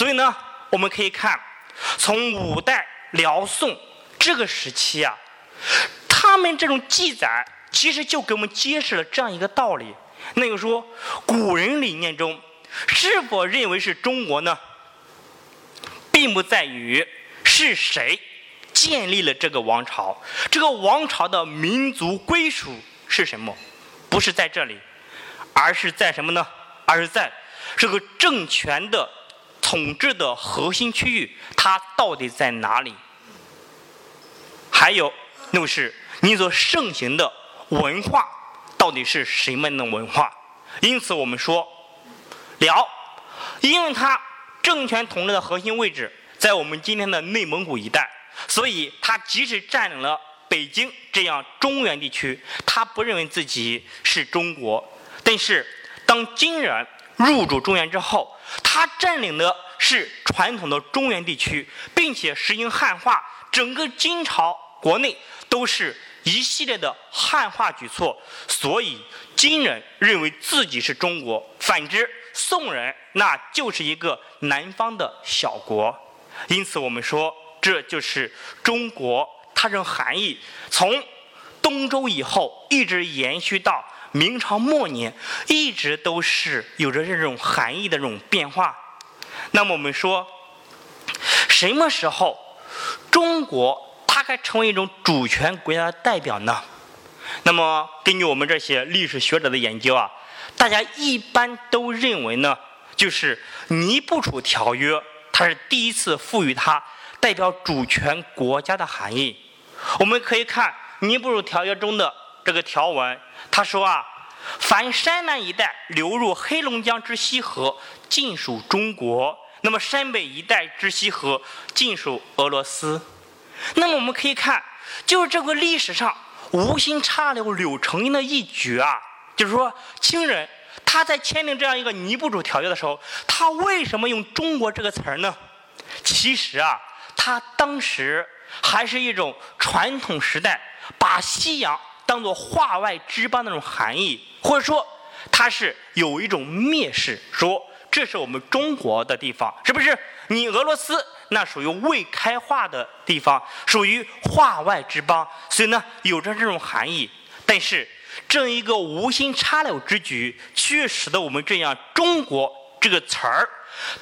所以呢，我们可以看，从五代辽宋这个时期啊，他们这种记载其实就给我们揭示了这样一个道理，那就是说，古人理念中是否认为是中国呢，并不在于是谁建立了这个王朝，这个王朝的民族归属是什么，不是在这里，而是在什么呢？而是在这个政权的统治的核心区域，它到底在哪里？还有，就是你所盛行的文化到底是什么样的文化？因此，我们说辽，因为它政权统治的核心位置在我们今天的内蒙古一带，所以它即使占领了北京这样中原地区，它不认为自己是中国，但是。当金人入主中原之后，他占领的是传统的中原地区，并且实行汉化，整个金朝国内都是一系列的汉化举措，所以金人认为自己是中国，反之宋人那就是一个南方的小国，因此我们说这就是中国它这含义，从东周以后一直延续到。明朝末年一直都是有着这种含义的这种变化。那么我们说，什么时候中国它该成为一种主权国家的代表呢？那么根据我们这些历史学者的研究啊，大家一般都认为呢，就是《尼布楚条约》它是第一次赋予它代表主权国家的含义。我们可以看《尼布楚条约》中的。这个条文，他说啊，凡山南一带流入黑龙江之西河，尽属中国；那么山北一带之西河，尽属俄罗斯。那么我们可以看，就是这个历史上无心插柳柳成荫的一举啊，就是说，清人他在签订这样一个尼布楚条约的时候，他为什么用“中国”这个词儿呢？其实啊，他当时还是一种传统时代把西洋。当做化外之邦那种含义，或者说它是有一种蔑视，说这是我们中国的地方，是不是？你俄罗斯那属于未开化的地方，属于化外之邦，所以呢有着这种含义。但是这一个无心插柳之举，却使得我们这样“中国”这个词儿，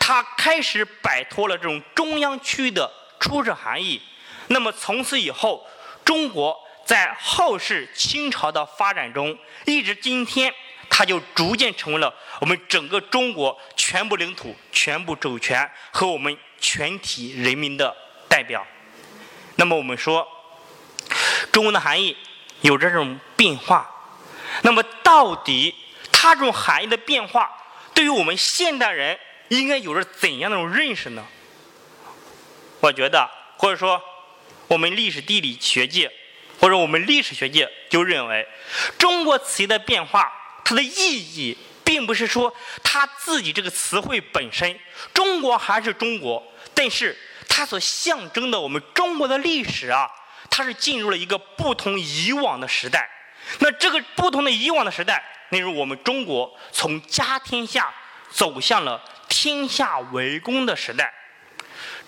它开始摆脱了这种中央区域的初始含义。那么从此以后，中国。在后世清朝的发展中，一直今天，它就逐渐成为了我们整个中国全部领土、全部主权和我们全体人民的代表。那么我们说，中国的含义有这种变化。那么到底它这种含义的变化，对于我们现代人应该有着怎样的种认识呢？我觉得，或者说，我们历史地理学界。或者我们历史学界就认为，中国词义的变化，它的意义并不是说它自己这个词汇本身，中国还是中国，但是它所象征的我们中国的历史啊，它是进入了一个不同以往的时代。那这个不同的以往的时代，例如我们中国从家天下走向了天下为公的时代。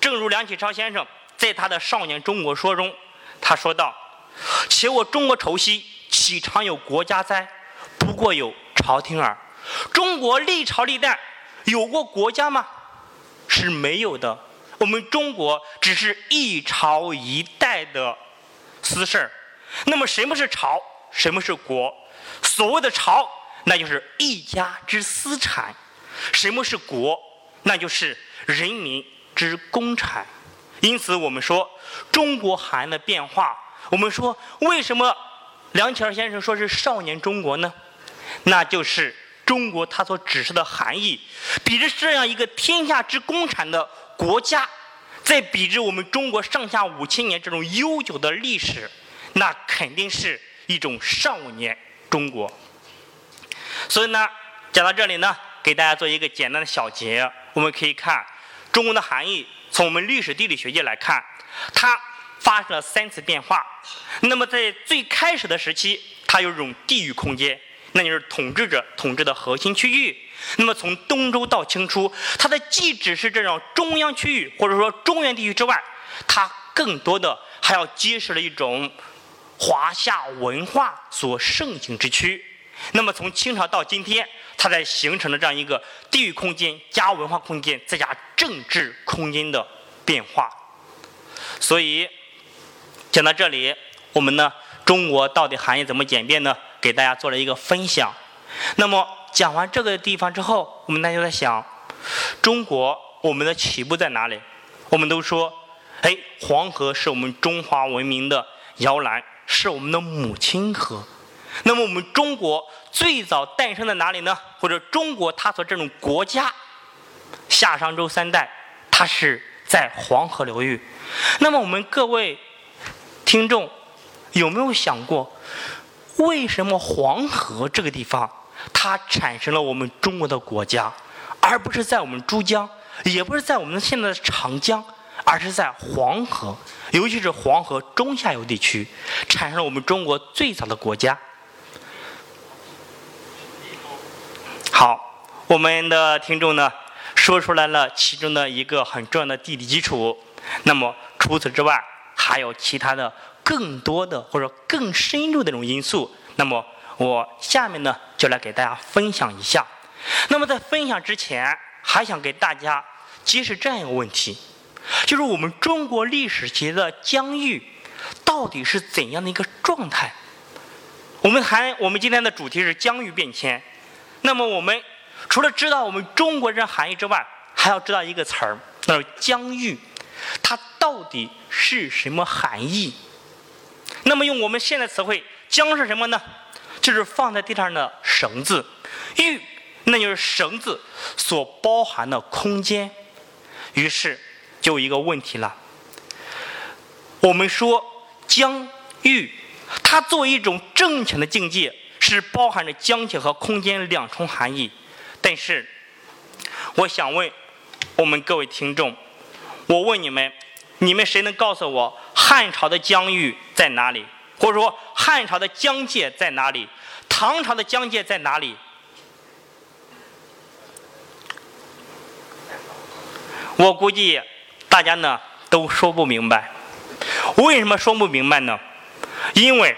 正如梁启超先生在他的《少年中国说》中，他说道。且我中国愁兮，岂常有国家哉？不过有朝廷耳。中国历朝历代有过国家吗？是没有的。我们中国只是一朝一代的私事儿。那么什么是朝？什么是国？所谓的朝，那就是一家之私产；什么是国？那就是人民之公产。因此，我们说中国含的变化。我们说，为什么梁启超先生说是少年中国呢？那就是中国它所指示的含义，比之这样一个天下之公产的国家，在比之我们中国上下五千年这种悠久的历史，那肯定是一种少年中国。所以呢，讲到这里呢，给大家做一个简单的小结，我们可以看中国的含义，从我们历史地理学界来看，它。发生了三次变化。那么在最开始的时期，它有一种地域空间，那就是统治者统治的核心区域。那么从东周到清初，它的既只是这种中央区域或者说中原地区之外，它更多的还要揭示了一种华夏文化所盛行之区。那么从清朝到今天，它在形成了这样一个地域空间加文化空间再加政治空间的变化。所以讲到这里，我们呢，中国到底含义怎么简便呢？给大家做了一个分享。那么讲完这个地方之后，我们大家在想，中国我们的起步在哪里？我们都说，哎，黄河是我们中华文明的摇篮，是我们的母亲河。那么我们中国最早诞生在哪里呢？或者中国它所这种国家，夏商周三代，它是在黄河流域。那么我们各位听众有没有想过？为什么黄河这个地方它产生了我们中国的国家，而不是在我们珠江，也不是在我们现在的长江，而是在黄河，尤其是黄河中下游地区，产生了我们中国最早的国家。好，我们的听众呢说出来了其中的一个很重要的地理基础。那么除此之外，还有其他的。更多的或者更深入的这种因素，那么我下面呢就来给大家分享一下。那么在分享之前，还想给大家揭示这样一个问题，就是我们中国历史期的疆域到底是怎样的一个状态？我们还我们今天的主题是疆域变迁。那么我们除了知道我们中国人含义之外，还要知道一个词儿，那是疆域，它到底是什么含义？那么用我们现在词汇，江是什么呢？就是放在地上的绳子，域那就是绳子所包含的空间。于是就一个问题了。我们说疆域，它作为一种正确的境界，是包含着疆界和空间两重含义。但是，我想问我们各位听众，我问你们，你们谁能告诉我？汉朝的疆域在哪里？或者说汉朝的疆界在哪里？唐朝的疆界在哪里？我估计大家呢都说不明白。为什么说不明白呢？因为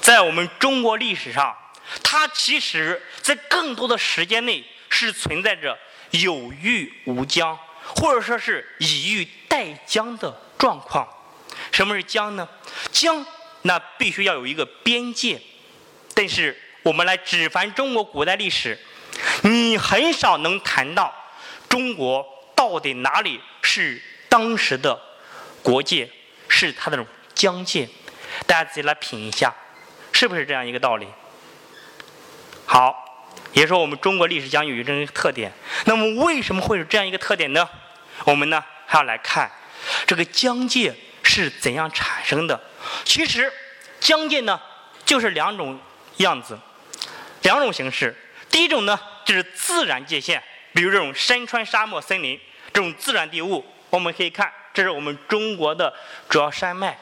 在我们中国历史上，它其实在更多的时间内是存在着有域无疆，或者说是以域代疆的状况。什么是疆呢？疆那必须要有一个边界，但是我们来指凡中国古代历史，你很少能谈到中国到底哪里是当时的国界，是它的这种疆界。大家自己来品一下，是不是这样一个道理？好，也说我们中国历史将有一个特点。那么为什么会有这样一个特点呢？我们呢还要来看这个疆界。是怎样产生的？其实疆界呢，就是两种样子，两种形式。第一种呢，就是自然界限，比如这种山川、沙漠、森林这种自然地物。我们可以看，这是我们中国的主要山脉。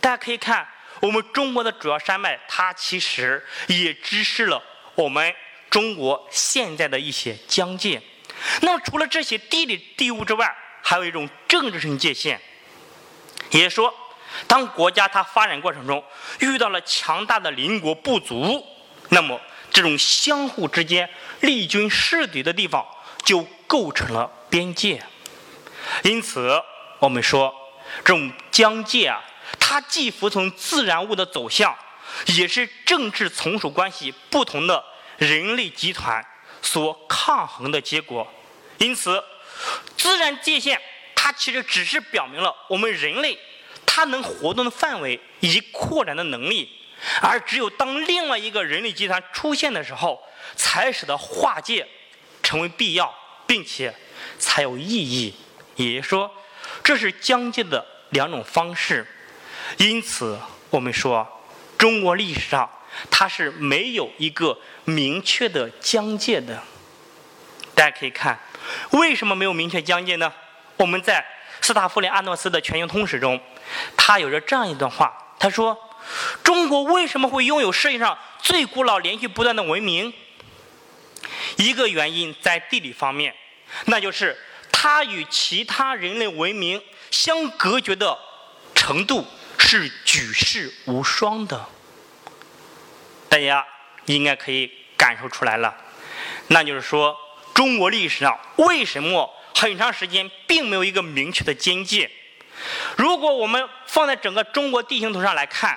大家可以看，我们中国的主要山脉，它其实也支持了我们中国现在的一些疆界。那么，除了这些地理地物之外，还有一种政治性界限。也说，当国家它发展过程中遇到了强大的邻国不足，那么这种相互之间利军势敌的地方就构成了边界。因此，我们说这种疆界啊，它既服从自然物的走向，也是政治从属关系不同的人类集团所抗衡的结果。因此，自然界限。它其实只是表明了我们人类它能活动的范围以及扩展的能力，而只有当另外一个人类集团出现的时候，才使得划界成为必要，并且才有意义。也就是说，这是疆界的两种方式。因此，我们说中国历史上它是没有一个明确的疆界的。大家可以看，为什么没有明确疆界呢？我们在斯塔夫林阿诺斯的全球通史中，他有着这样一段话，他说：“中国为什么会拥有世界上最古老、连续不断的文明？一个原因在地理方面，那就是它与其他人类文明相隔绝的程度是举世无双的。大家应该可以感受出来了，那就是说，中国历史上为什么很长时间并没有一个明确的边界？如果我们放在整个中国地形图上来看，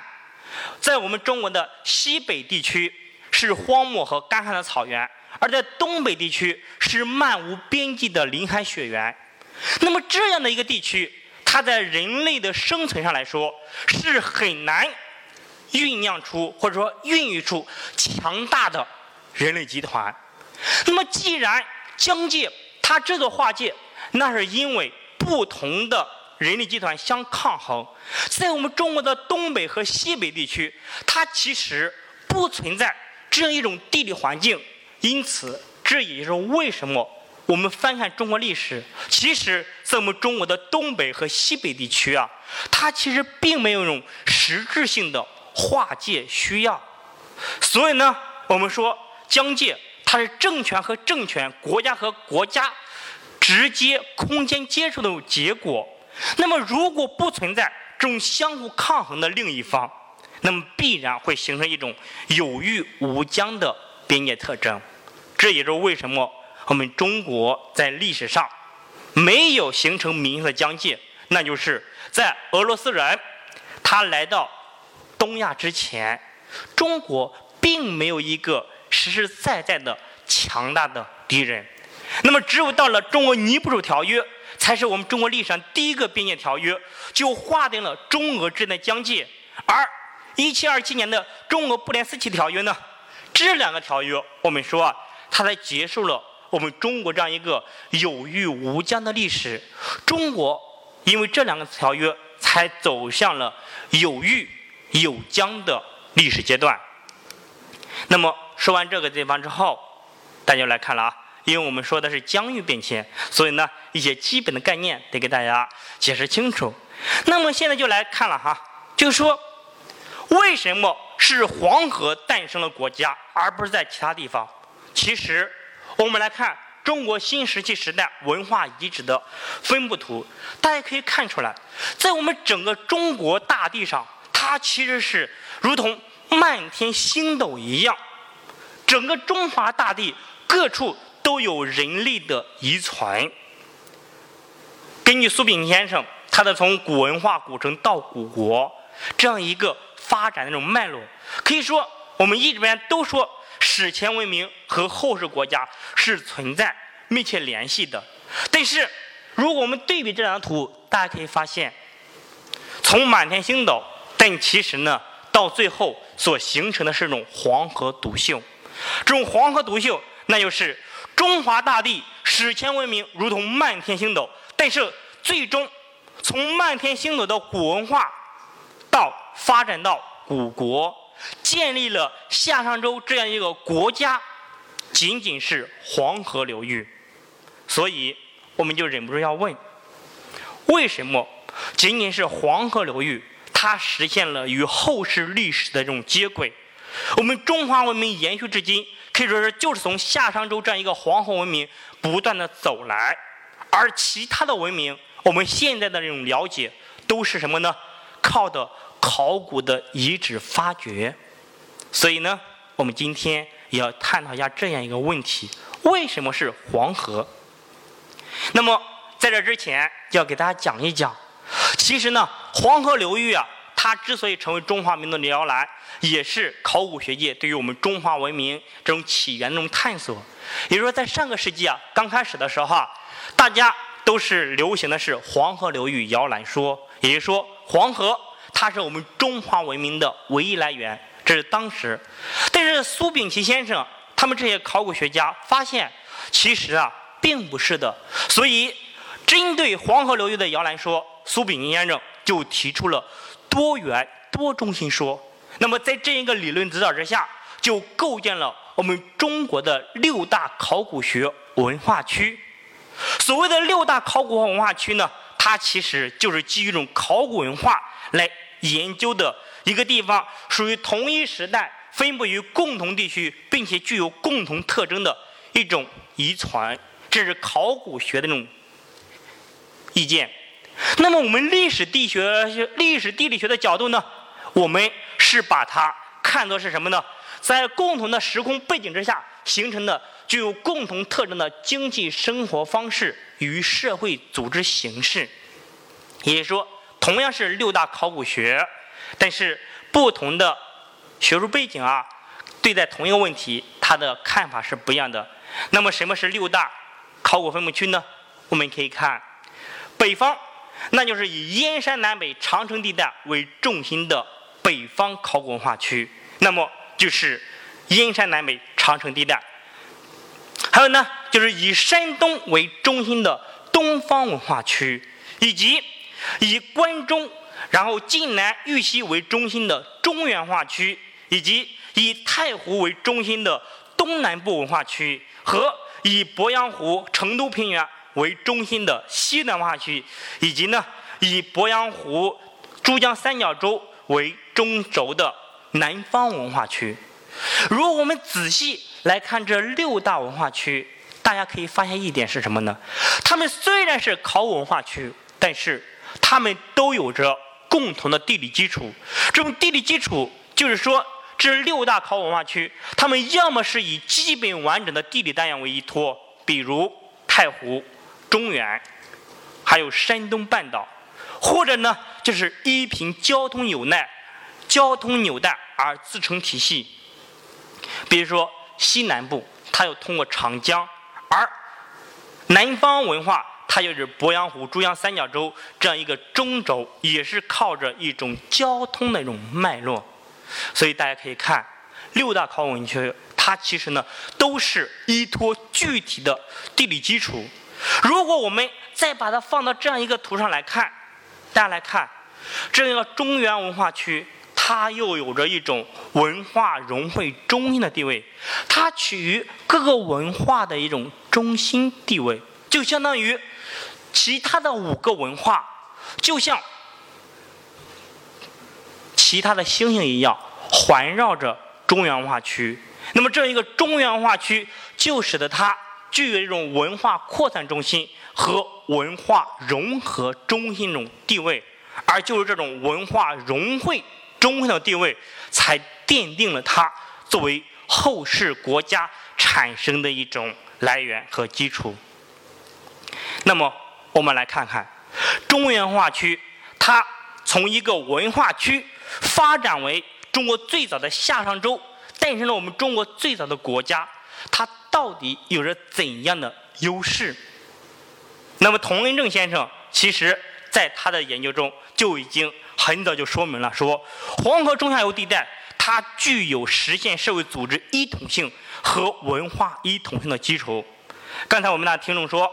在我们中国的西北地区是荒漠和干旱的草原，而在东北地区是漫无边际的林海雪原。那么这样的一个地区，它在人类的生存上来说是很难酝酿出或者说孕育出强大的人类集团。那么既然疆界它这个划界，那是因为不同的。人力集团相抗衡，在我们中国的东北和西北地区，它其实不存在这样一种地理环境。因此，这也就是为什么我们翻看中国历史，其实在我们中国的东北和西北地区啊，它其实并没有一种实质性的划界需要。所以呢，我们说疆界它是政权和政权、国家和国家直接空间接触的结果。那么，如果不存在这种相互抗衡的另一方，那么必然会形成一种有域无疆的边界特征。这也就是为什么我们中国在历史上没有形成明确的疆界，那就是在俄罗斯人他来到东亚之前，中国并没有一个实实在在的强大的敌人。那么，只有到了中俄尼布楚条约。才是我们中国历史上第一个边界条约，就划定了中俄之间的疆界。而一七二七年的中俄布连斯奇条约呢，这两个条约，我们说啊，它才结束了我们中国这样一个有域无疆的历史。中国因为这两个条约，才走向了有域有疆的历史阶段。那么说完这个地方之后，大家来看了啊。因为我们说的是疆域变迁，所以呢，一些基本的概念得给大家解释清楚。那么现在就来看了哈，就是说，为什么是黄河诞生了国家，而不是在其他地方？其实，我们来看中国新石器时代文化遗址的分布图，大家可以看出来，在我们整个中国大地上，它其实是如同漫天星斗一样，整个中华大地各处。都有人类的遗存。根据苏炳先生他的从古文化古城到古国这样一个发展的这种脉络，可以说我们一直边都说史前文明和后世国家是存在密切联系的。但是如果我们对比这张图，大家可以发现，从满天星斗，但其实呢，到最后所形成的是一种黄河独秀。这种黄河独秀，那就是。中华大地史前文明如同漫天星斗，但是最终从漫天星斗的古文化到发展到古国，建立了夏商周这样一个国家，仅仅是黄河流域。所以我们就忍不住要问：为什么仅仅是黄河流域，它实现了与后世历史的这种接轨？我们中华文明延续至今。可以说是就是从夏商周这样一个黄河文明不断的走来，而其他的文明，我们现在的这种了解都是什么呢？靠的考古的遗址发掘。所以呢，我们今天也要探讨一下这样一个问题：为什么是黄河？那么在这之前，要给大家讲一讲，其实呢，黄河流域啊。它之所以成为中华民族的摇篮，也是考古学界对于我们中华文明这种起源这种探索。也就是说，在上个世纪啊，刚开始的时候啊，大家都是流行的是黄河流域摇篮说，也就是说，黄河它是我们中华文明的唯一来源，这是当时。但是苏秉琦先生他们这些考古学家发现，其实啊，并不是的。所以，针对黄河流域的摇篮说，苏秉琦先生就提出了。多元多中心说，那么在这一个理论指导之下，就构建了我们中国的六大考古学文化区。所谓的六大考古文化区呢，它其实就是基于一种考古文化来研究的一个地方，属于同一时代分布于共同地区，并且具有共同特征的一种遗传，这是考古学的那种意见。那么我们历史地学、历史地理学的角度呢，我们是把它看作是什么呢？在共同的时空背景之下形成的具有共同特征的经济生活方式与社会组织形式。也就是说，同样是六大考古学，但是不同的学术背景啊，对待同一个问题，他的看法是不一样的。那么，什么是六大考古分布区呢？我们可以看北方。那就是以燕山南北长城地带为重心的北方考古文化区，那么就是燕山南北长城地带。还有呢，就是以山东为中心的东方文化区，以及以关中然后晋南豫西为中心的中原化区，以及以太湖为中心的东南部文化区，和以鄱阳湖、成都平原。为中心的西南文化区，以及呢以鄱阳湖、珠江三角洲为中轴的南方文化区。如果我们仔细来看这六大文化区，大家可以发现一点是什么呢？它们虽然是考古文化区，但是它们都有着共同的地理基础。这种地理基础就是说，这六大考古文化区，它们要么是以基本完整的地理单元为依托，比如太湖。中原，还有山东半岛，或者呢，就是依凭交通纽带、交通纽带而自成体系。比如说西南部，它又通过长江；而南方文化，它就是鄱阳湖、珠江三角洲这样一个中轴，也是靠着一种交通的一种脉络。所以大家可以看六大考古文区，它其实呢都是依托具体的地理基础。如果我们再把它放到这样一个图上来看，大家来看，这样一个中原文化区，它又有着一种文化融汇中心的地位，它处于各个文化的一种中心地位，就相当于其他的五个文化，就像其他的星星一样，环绕着中原文化区。那么，这样一个中原文化区，就使得它。具有一种文化扩散中心和文化融合中心这种地位，而就是这种文化融汇中心的地位，才奠定了它作为后世国家产生的一种来源和基础。那么，我们来看看中原文化区，它从一个文化区发展为中国最早的夏商周，诞生了我们中国最早的国家，它。到底有着怎样的优势？那么童恩正先生其实在他的研究中就已经很早就说明了，说黄河中下游地带它具有实现社会组织一统性和文化一统性的基础。刚才我们那听众说，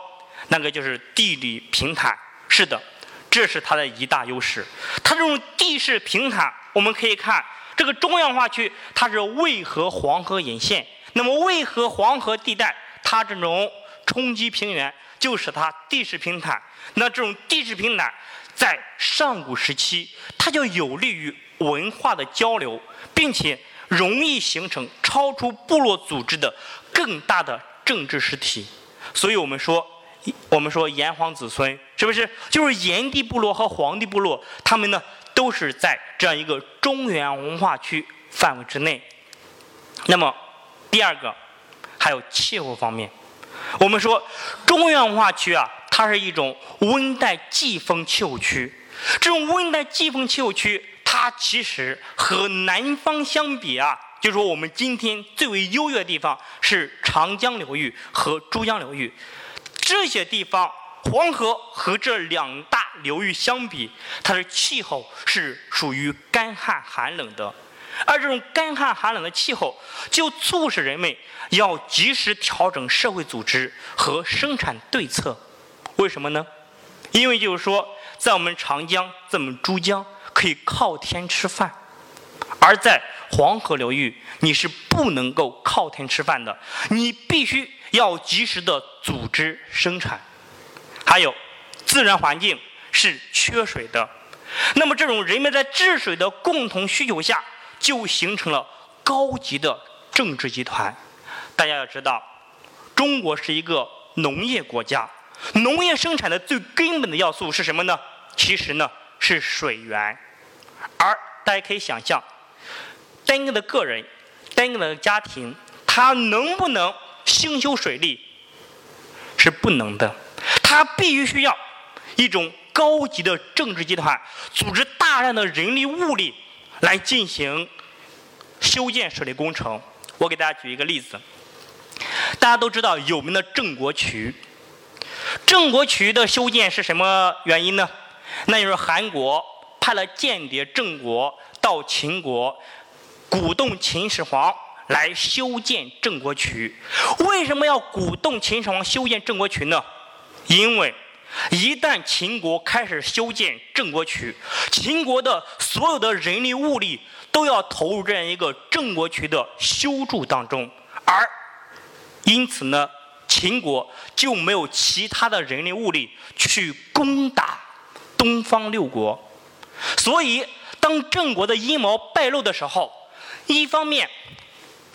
那个就是地理平坦，是的，这是它的一大优势。它这种地势平坦，我们可以看这个中央化区，它是渭河黄河沿线。那么，为何黄河地带，它这种冲积平原就使它地势平坦。那这种地势平坦，在上古时期，它就有利于文化的交流，并且容易形成超出部落组织的更大的政治实体。所以我们说，我们说炎黄子孙，是不是？就是炎帝部落和黄帝部落，他们呢都是在这样一个中原文化区范围之内。那么。第二个，还有气候方面，我们说中原文化区啊，它是一种温带季风气候区。这种温带季风气候区，它其实和南方相比啊，就说我们今天最为优越的地方是长江流域和珠江流域。这些地方，黄河和这两大流域相比，它的气候是属于干旱寒冷的。而这种干旱寒冷的气候，就促使人们要及时调整社会组织和生产对策。为什么呢？因为就是说，在我们长江、在我们珠江可以靠天吃饭，而在黄河流域你是不能够靠天吃饭的，你必须要及时的组织生产。还有，自然环境是缺水的，那么这种人们在治水的共同需求下。就形成了高级的政治集团。大家要知道，中国是一个农业国家，农业生产的最根本的要素是什么呢？其实呢是水源。而大家可以想象，单个的个人、单个的家庭，他能不能兴修水利？是不能的。他必须需要一种高级的政治集团，组织大量的人力物力来进行修建水利工程。我给大家举一个例子，大家都知道有名的郑国渠。郑国渠的修建是什么原因呢？那就是韩国派了间谍郑国到秦国，鼓动秦始皇来修建郑国渠。为什么要鼓动秦始皇修建郑国渠呢？因为一旦秦国开始修建郑国渠，秦国的所有的人力物力。都要投入这样一个郑国渠的修筑当中，而因此呢，秦国就没有其他的人力物力去攻打东方六国。所以，当郑国的阴谋败露的时候，一方面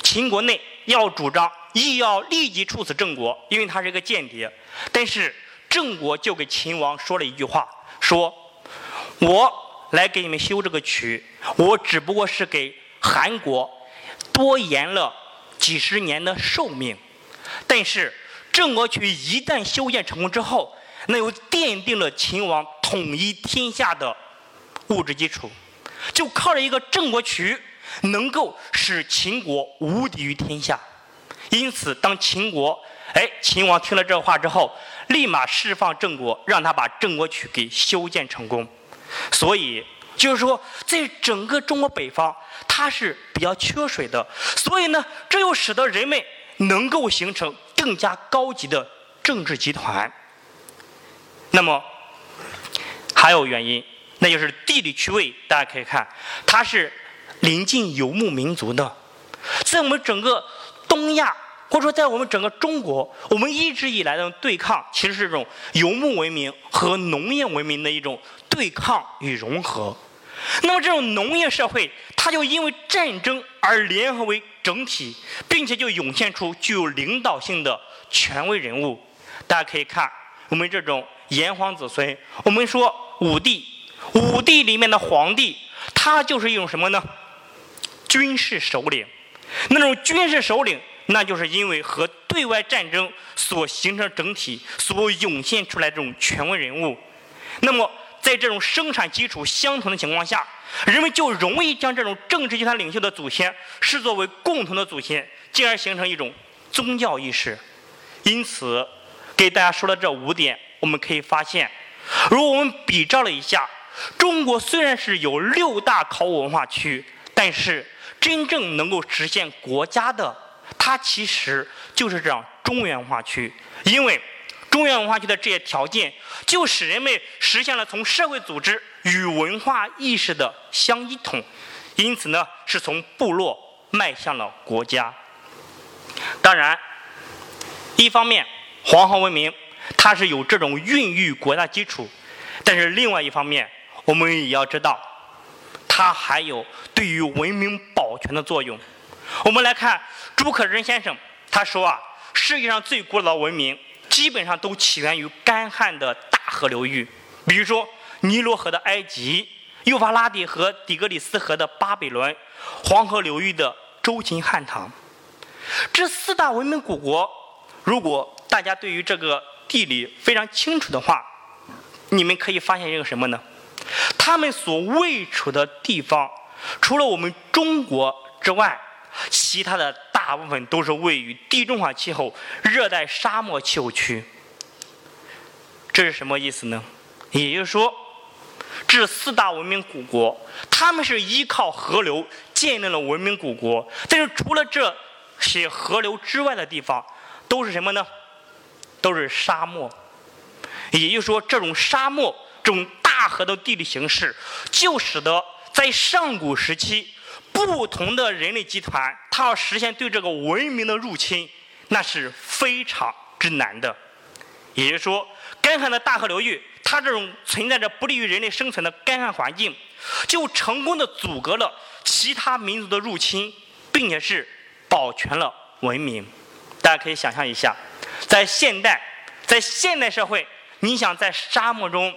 秦国内要主张亦要立即处死郑国，因为他是一个间谍；但是郑国就给秦王说了一句话，说：“我。”来给你们修这个渠，我只不过是给韩国多延了几十年的寿命。但是郑国渠一旦修建成功之后，那又奠定了秦王统一天下的物质基础。就靠着一个郑国渠，能够使秦国无敌于天下。因此，当秦国哎秦王听了这话之后，立马释放郑国，让他把郑国渠给修建成功。所以，就是说，在整个中国北方，它是比较缺水的。所以呢，这又使得人们能够形成更加高级的政治集团。那么，还有原因，那就是地理区位。大家可以看，它是临近游牧民族的。在我们整个东亚，或者说在我们整个中国，我们一直以来的对抗，其实是这种游牧文明和农业文明的一种。对抗与融合，那么这种农业社会，它就因为战争而联合为整体，并且就涌现出具有领导性的权威人物。大家可以看我们这种炎黄子孙，我们说武帝，武帝里面的皇帝，他就是一种什么呢？军事首领。那种军事首领，那就是因为和对外战争所形成整体所涌现出来这种权威人物。那么。在这种生产基础相同的情况下，人们就容易将这种政治集团领袖的祖先视作为共同的祖先，进而形成一种宗教意识。因此，给大家说的这五点，我们可以发现，如果我们比照了一下，中国虽然是有六大考古文化区，但是真正能够实现国家的，它其实就是这样中原文化区，因为。中原文化区的这些条件，就使人们实现了从社会组织与文化意识的相一统，因此呢，是从部落迈向了国家。当然，一方面黄河文明它是有这种孕育国家基础，但是另外一方面，我们也要知道，它还有对于文明保全的作用。我们来看朱可桢先生，他说啊，世界上最古老的文明。基本上都起源于干旱的大河流域，比如说尼罗河的埃及、幼发拉底河、底格里斯河的巴比伦、黄河流域的周秦汉唐。这四大文明古国，如果大家对于这个地理非常清楚的话，你们可以发现一个什么呢？他们所位处的地方，除了我们中国之外，其他的。大部分都是位于地中海气候、热带沙漠气候区。这是什么意思呢？也就是说，这四大文明古国，他们是依靠河流建立了文明古国。但是除了这些河流之外的地方，都是什么呢？都是沙漠。也就是说，这种沙漠、这种大河的地理形势，就使得在上古时期。不同的人类集团，它要实现对这个文明的入侵，那是非常之难的。也就是说，干旱的大河流域，它这种存在着不利于人类生存的干旱环境，就成功的阻隔了其他民族的入侵，并且是保全了文明。大家可以想象一下，在现代，在现代社会，你想在沙漠中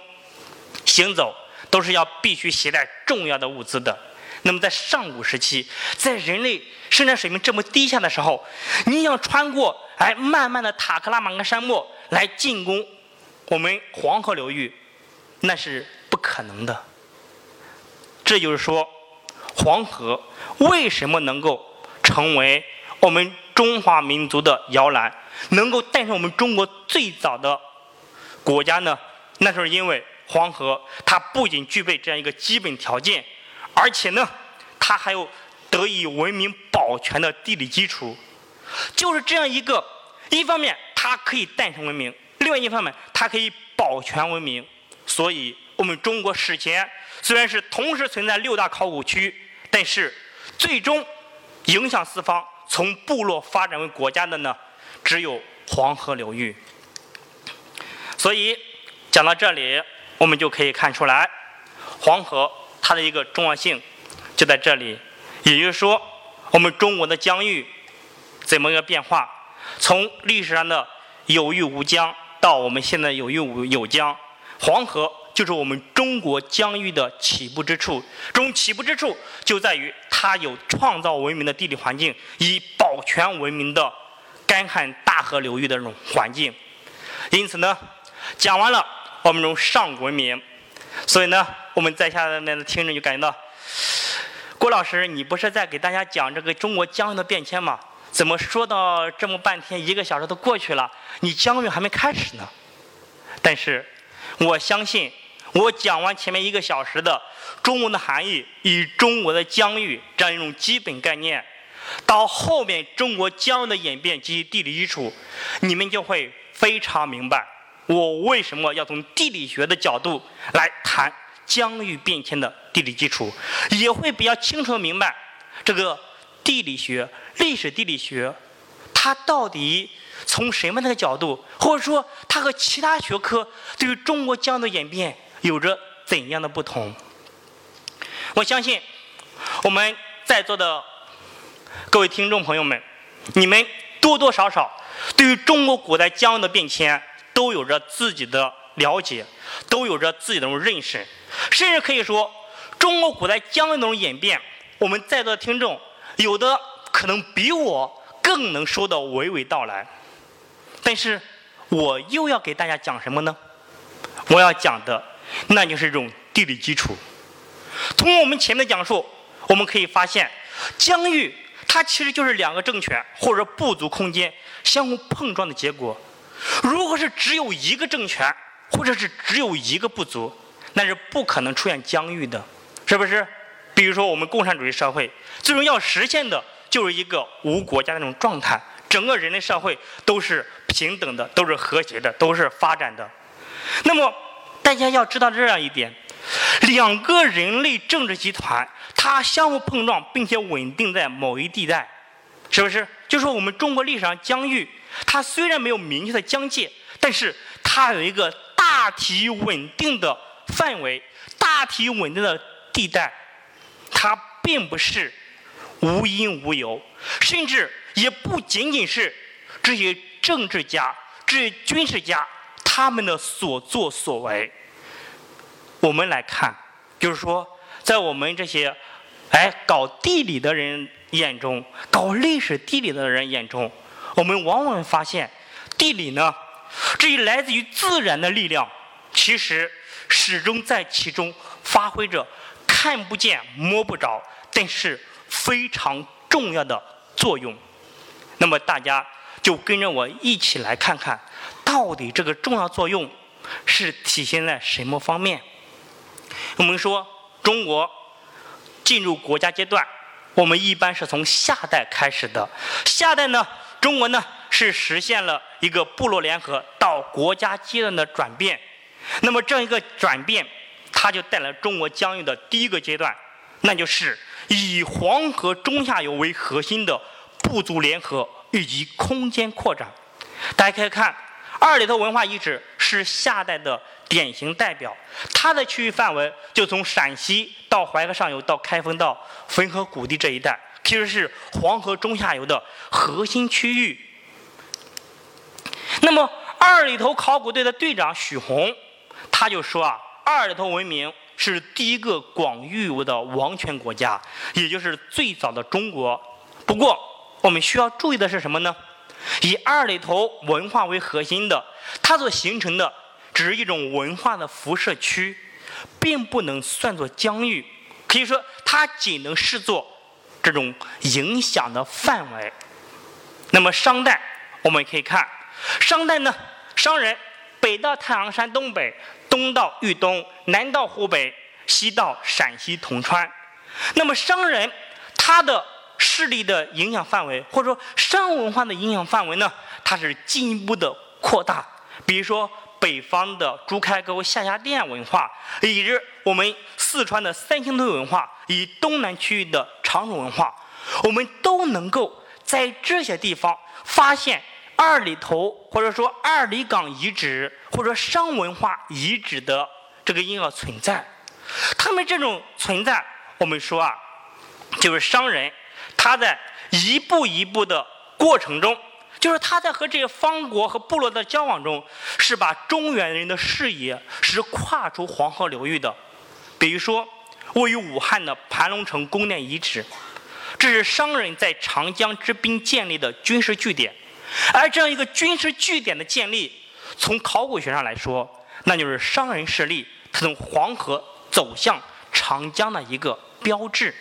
行走，都是要必须携带重要的物资的。那么在上古时期，在人类生产水平这么低下的时候，你想穿过哎漫漫的塔克拉玛干沙漠来进攻我们黄河流域，那是不可能的。这就是说，黄河为什么能够成为我们中华民族的摇篮，能够诞生我们中国最早的国家呢？那就是因为黄河它不仅具备这样一个基本条件。而且呢，它还有得以文明保全的地理基础，就是这样一个，一方面它可以诞生文明，另外一方面它可以保全文明。所以，我们中国史前虽然是同时存在六大考古区，但是最终影响四方，从部落发展为国家的呢，只有黄河流域。所以讲到这里，我们就可以看出来，黄河。它的一个重要性就在这里，也就是说，我们中国的疆域怎么个变化？从历史上的有域无疆到我们现在有域无有疆，黄河就是我们中国疆域的起步之处。这种起步之处就在于它有创造文明的地理环境，以保全文明的干旱大河流域的这种环境。因此呢，讲完了我们这种上古文明，所以呢。我们在下面的听着就感觉到，郭老师，你不是在给大家讲这个中国疆域的变迁吗？怎么说到这么半天，一个小时都过去了，你疆域还没开始呢？但是，我相信，我讲完前面一个小时的中文的含义，以中国的疆域这样一种基本概念，到后面中国疆域的演变及地理基础，你们就会非常明白，我为什么要从地理学的角度来谈。疆域变迁的地理基础，也会比较清楚的明白，这个地理学、历史地理学，它到底从什么那个角度，或者说它和其他学科对于中国疆的演变有着怎样的不同？我相信我们在座的各位听众朋友们，你们多多少少对于中国古代疆域的变迁都有着自己的了解，都有着自己的这种认识。甚至可以说，中国古代疆域那种演变，我们在座的听众有的可能比我更能说的娓娓道来。但是，我又要给大家讲什么呢？我要讲的，那就是一种地理基础。通过我们前面的讲述，我们可以发现，疆域它其实就是两个政权或者部族空间相互碰撞的结果。如果是只有一个政权，或者是只有一个部族，那是不可能出现疆域的，是不是？比如说我们共产主义社会，最终要实现的就是一个无国家的那种状态，整个人类社会都是平等的，都是和谐的，都是发展的。那么大家要知道这样一点：两个人类政治集团，它相互碰撞，并且稳定在某一地带，是不是？就说我们中国历史上疆域，它虽然没有明确的疆界，但是它有一个大体稳定的。范围大体稳定的地带，它并不是无因无由，甚至也不仅仅是这些政治家、这些军事家他们的所作所为。我们来看，就是说，在我们这些哎搞地理的人眼中，搞历史地理的人眼中，我们往往发现，地理呢，这一来自于自然的力量，其实。始终在其中发挥着看不见摸不着，但是非常重要的作用。那么大家就跟着我一起来看看，到底这个重要作用是体现在什么方面？我们说中国进入国家阶段，我们一般是从夏代开始的。夏代呢，中国呢是实现了一个部落联合到国家阶段的转变。那么这样一个转变，它就带来中国疆域的第一个阶段，那就是以黄河中下游为核心的部族联合以及空间扩展。大家可以看，二里头文化遗址是夏代的典型代表，它的区域范围就从陕西到淮河上游到开封到汾河谷地这一带，其实是黄河中下游的核心区域。那么二里头考古队的队长许宏，他就说啊，二里头文明是第一个广域的王权国家，也就是最早的中国。不过，我们需要注意的是什么呢？以二里头文化为核心的，它所形成的只是一种文化的辐射区，并不能算作疆域。可以说，它仅能视作这种影响的范围。那么，商代我们可以看，商代呢，商人北到太行山东北，东到豫东，南到湖北，西到陕西铜川。那么，商人他的势力的影响范围，或者说商文化的影响范围呢，它是进一步的扩大。比如说北方的朱开沟下辖店文化，以及我们四川的三星堆文化，以东南区域的长楚文化，我们都能够在这些地方发现二里头或者说二里岗遗址或者商文化遗址的这个婴儿存在。他们这种存在，我们说啊，就是商人。他在一步一步的过程中，就是他在和这些方国和部落的交往中，是把中原人的视野是跨出黄河流域的。比如说，位于武汉的盘龙城宫殿遗址，这是商人在长江之滨建立的军事据点。而这样一个军事据点的建立，从考古学上来说，那就是商人势力他从黄河走向长江的一个标志。